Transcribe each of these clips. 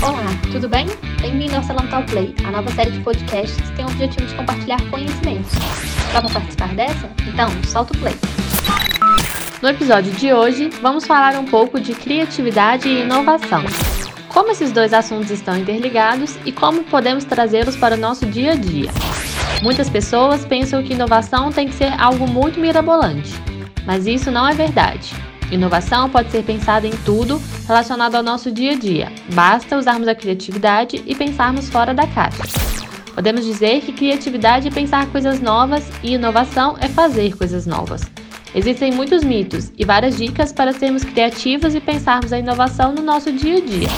Olá, tudo bem? Bem-vindo ao Salão Play, a nova série de podcasts que tem o objetivo de compartilhar conhecimentos. Para participar dessa? Então, solta o play. No episódio de hoje, vamos falar um pouco de criatividade e inovação. Como esses dois assuntos estão interligados e como podemos trazê-los para o nosso dia a dia. Muitas pessoas pensam que inovação tem que ser algo muito mirabolante, mas isso não é verdade. Inovação pode ser pensada em tudo relacionado ao nosso dia a dia, basta usarmos a criatividade e pensarmos fora da caixa. Podemos dizer que criatividade é pensar coisas novas e inovação é fazer coisas novas. Existem muitos mitos e várias dicas para sermos criativos e pensarmos a inovação no nosso dia a dia.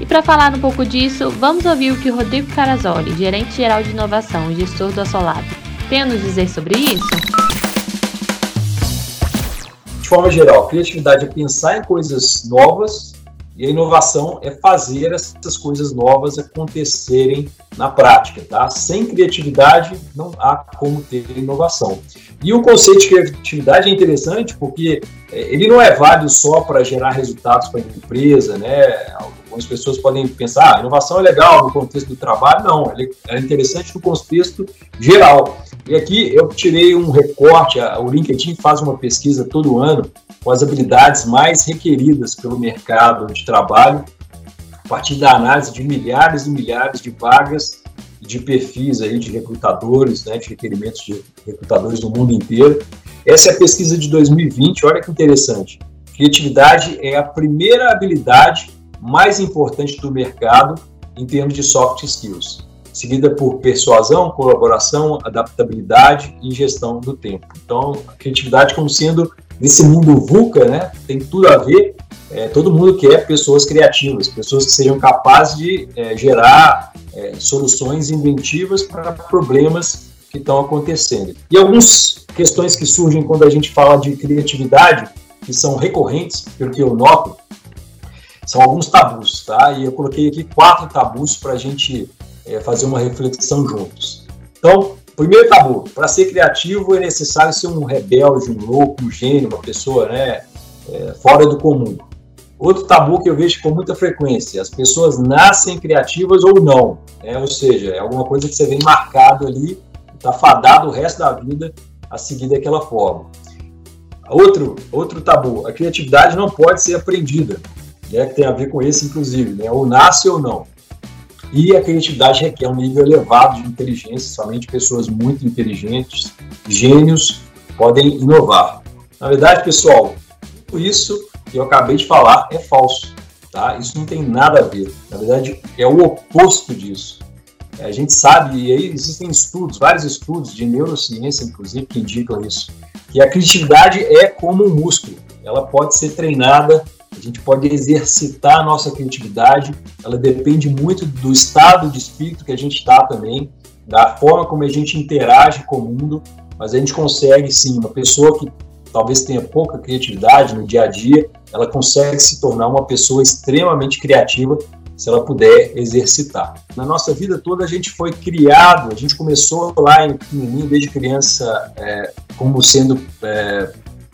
E para falar um pouco disso, vamos ouvir o que Rodrigo Carazoli, gerente geral de inovação e gestor do Assolab, tem a nos dizer sobre isso? De forma geral, criatividade é pensar em coisas novas e a inovação é fazer essas coisas novas acontecerem na prática, tá? Sem criatividade não há como ter inovação. E o conceito de criatividade é interessante porque é, ele não é válido só para gerar resultados para a empresa, né? Algumas pessoas podem pensar, ah, inovação é legal no contexto do trabalho, não, ele é interessante no contexto geral. E aqui eu tirei um recorte, o LinkedIn faz uma pesquisa todo ano com as habilidades mais requeridas pelo mercado de trabalho, a partir da análise de milhares e milhares de vagas de perfis aí de recrutadores, né, de requerimentos de recrutadores do mundo inteiro. Essa é a pesquisa de 2020, olha que interessante. Criatividade é a primeira habilidade mais importante do mercado em termos de soft skills, seguida por persuasão, colaboração, adaptabilidade e gestão do tempo. Então, a criatividade como sendo nesse mundo VUCA, né, tem tudo a ver. É, todo mundo quer pessoas criativas, pessoas que sejam capazes de é, gerar é, soluções inventivas para problemas que estão acontecendo. E algumas questões que surgem quando a gente fala de criatividade, que são recorrentes, pelo que eu noto, são alguns tabus, tá? E eu coloquei aqui quatro tabus para a gente é, fazer uma reflexão juntos. Então, primeiro tabu, para ser criativo é necessário ser um rebelde, um louco, um gênio, uma pessoa né, é, fora do comum. Outro tabu que eu vejo com muita frequência, as pessoas nascem criativas ou não, né? ou seja, é alguma coisa que você vem marcado ali, está fadado o resto da vida a seguir daquela forma. Outro, outro tabu, a criatividade não pode ser aprendida né, que tem a ver com esse, inclusive, né, ou nasce ou não. E a criatividade requer um nível elevado de inteligência, somente pessoas muito inteligentes, gênios, podem inovar. Na verdade, pessoal, tudo isso que eu acabei de falar é falso. Tá? Isso não tem nada a ver. Na verdade, é o oposto disso. A gente sabe, e aí existem estudos, vários estudos de neurociência, inclusive, que indicam isso, que a criatividade é como um músculo. Ela pode ser treinada a gente pode exercitar a nossa criatividade, ela depende muito do estado de espírito que a gente está também, da forma como a gente interage com o mundo, mas a gente consegue sim, uma pessoa que talvez tenha pouca criatividade no dia a dia, ela consegue se tornar uma pessoa extremamente criativa se ela puder exercitar. Na nossa vida toda a gente foi criado, a gente começou lá em pequenininho, desde criança, é, como sendo é,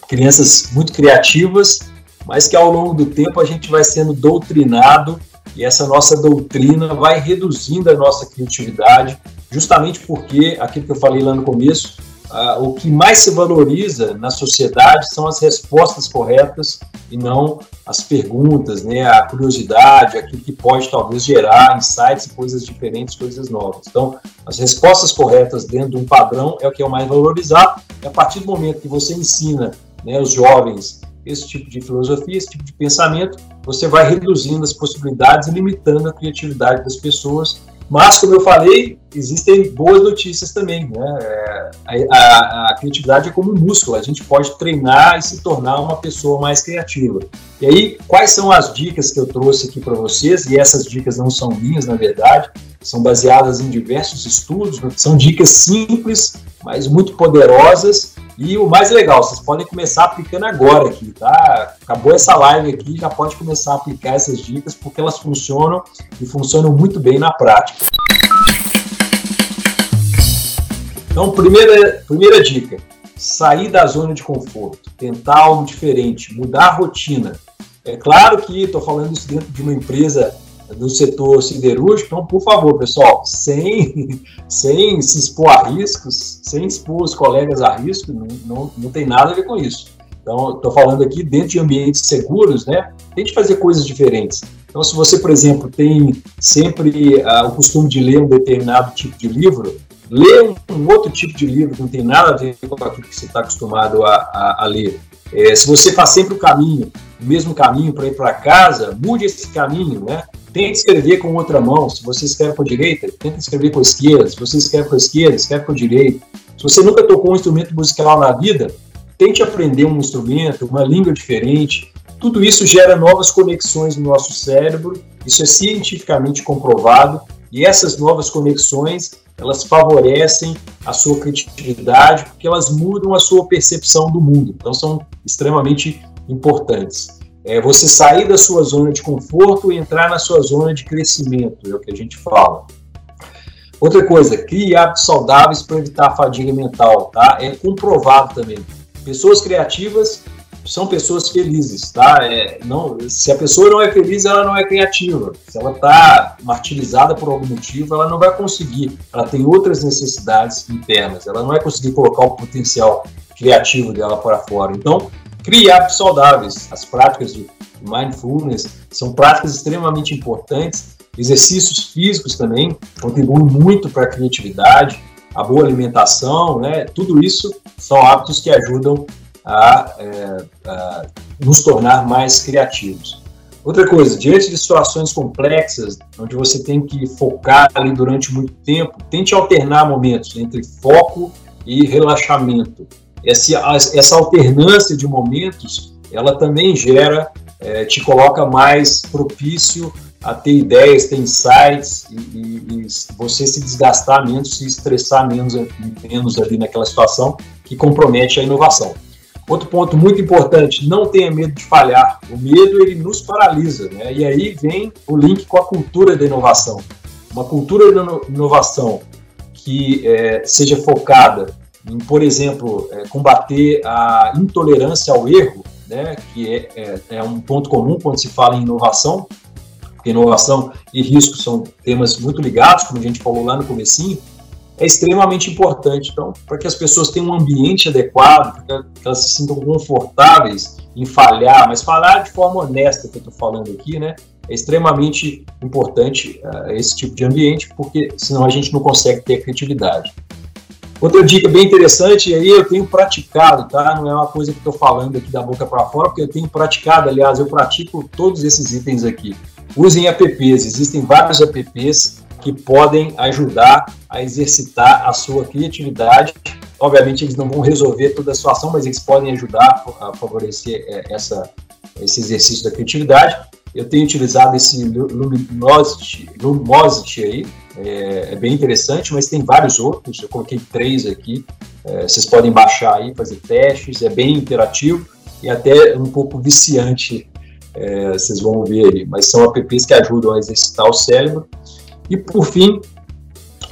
crianças muito criativas, mas que ao longo do tempo a gente vai sendo doutrinado e essa nossa doutrina vai reduzindo a nossa criatividade, justamente porque, aquilo que eu falei lá no começo, uh, o que mais se valoriza na sociedade são as respostas corretas e não as perguntas, né, a curiosidade, aquilo que pode talvez gerar insights, coisas diferentes, coisas novas. Então, as respostas corretas dentro de um padrão é o que é o mais valorizado, e a partir do momento que você ensina né, os jovens esse tipo de filosofia, esse tipo de pensamento, você vai reduzindo as possibilidades e limitando a criatividade das pessoas. Mas, como eu falei, existem boas notícias também. Né? É, a, a, a, criatividade é como um músculo, a gente pode treinar e se tornar uma pessoa mais criativa. E aí, quais são as dicas que eu trouxe aqui para vocês? E essas dicas não são minhas, na verdade, são baseadas em diversos estudos, são dicas simples, mas muito poderosas e o mais legal, vocês podem começar aplicando agora aqui, tá? Acabou essa live aqui, já pode começar a aplicar essas dicas, porque elas funcionam e funcionam muito bem na prática. Então, primeira, primeira dica: sair da zona de conforto, tentar algo diferente, mudar a rotina. É claro que estou falando isso dentro de uma empresa do setor siderúrgico. Então, por favor, pessoal, sem, sem se expor a riscos, sem expor os colegas a risco, não, não, não tem nada a ver com isso. Então, estou falando aqui dentro de ambientes seguros, né? Tente fazer coisas diferentes. Então, se você, por exemplo, tem sempre uh, o costume de ler um determinado tipo de livro, lê um, um, outro tipo de livro que não tem nada a ver com aquilo que você está acostumado a, a, a ler. É, se você faz sempre o caminho, o mesmo caminho para ir para casa, mude esse caminho, né? Tente escrever com outra mão. Se você escreve com a direita, tenta escrever com a esquerda. Se você escreve com a esquerda, escreve com a direita. Se você nunca tocou um instrumento musical na vida, tente aprender um instrumento, uma língua diferente. Tudo isso gera novas conexões no nosso cérebro. Isso é cientificamente comprovado. E essas novas conexões, elas favorecem a sua criatividade, porque elas mudam a sua percepção do mundo. Então, são extremamente importantes. É você sair da sua zona de conforto e entrar na sua zona de crescimento, é o que a gente fala. Outra coisa, crie hábitos saudáveis para evitar a fadiga mental, tá? É comprovado também. Pessoas criativas são pessoas felizes, tá? É, não, se a pessoa não é feliz, ela não é criativa. Se ela está martirizada por algum motivo, ela não vai conseguir. Ela tem outras necessidades internas. Ela não vai conseguir colocar o potencial criativo dela para fora. Então, Crie hábitos saudáveis. As práticas de mindfulness são práticas extremamente importantes. Exercícios físicos também contribuem muito para a criatividade, a boa alimentação, né? Tudo isso são hábitos que ajudam a, é, a nos tornar mais criativos. Outra coisa, diante de situações complexas, onde você tem que focar ali durante muito tempo, tente alternar momentos entre foco e relaxamento essa, alternância de momentos, ela também gera, é, te coloca mais propício a ter ideias, ter insights e, e, e, você se desgastar menos, se estressar menos, menos ali naquela situação que compromete a inovação. Outro ponto muito importante, não tenha medo de falhar. O medo ele nos paralisa, né? E aí vem o link com a cultura da inovação. Uma cultura da inovação que é, seja focada em, por exemplo, é, combater a intolerância ao erro, né, que é, é, é, um ponto comum quando se fala em inovação, porque inovação e risco são temas muito ligados, como a gente falou lá no comecinho, é extremamente importante. Então, para que as pessoas tenham um ambiente adequado, para que elas se sintam confortáveis em falhar, mas falhar de forma honesta, que eu estou falando aqui, né? É extremamente importante uh, esse tipo de ambiente, porque senão a gente não consegue ter criatividade. Outra dica bem interessante, e aí eu tenho praticado, tá? Não é uma coisa que estou falando aqui da boca para fora, porque eu tenho praticado, aliás, eu pratico todos esses itens aqui. Usem apps, existem vários apps que podem ajudar a exercitar a sua criatividade. Obviamente, eles não vão resolver toda a situação, mas eles podem ajudar a favorecer é, essa, esse exercício da criatividade. Eu tenho utilizado esse Luminosity, Lumosity aí, é, é, bem interessante, mas tem vários outros. Eu coloquei três aqui. É, vocês podem baixar aí, fazer testes. É bem interativo e até um pouco viciante. É, vocês vão ver aí. Mas são apps que ajudam a exercitar o cérebro. E por fim,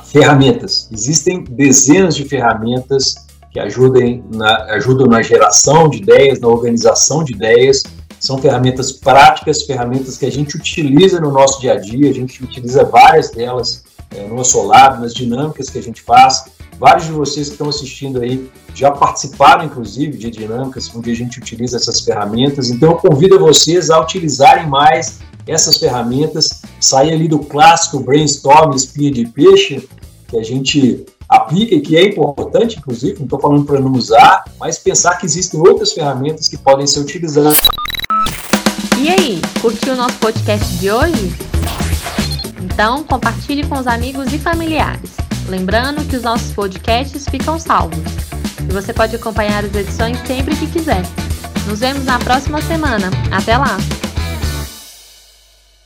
ferramentas. Existem dezenas de ferramentas que ajudem na, ajudam na geração de ideias, na organização de ideias. São ferramentas práticas, ferramentas que a gente utiliza no nosso dia a dia, a gente utiliza várias delas é, no Assolado, nas dinâmicas que a gente faz. Vários de vocês que estão assistindo aí já participaram, inclusive, de dinâmicas onde a gente utiliza essas ferramentas. Então, eu convido vocês a utilizarem mais essas ferramentas, sair ali do clássico brainstorm, espinha de peixe, que a gente aplica e que é importante, inclusive, não estou falando para não usar, mas pensar que existem outras ferramentas que podem ser utilizadas. E aí, curtiu o nosso podcast de hoje? Então, compartilhe com os amigos e familiares. Lembrando que os nossos podcasts ficam salvos. E você pode acompanhar as edições sempre que quiser. Nos vemos na próxima semana. Até lá!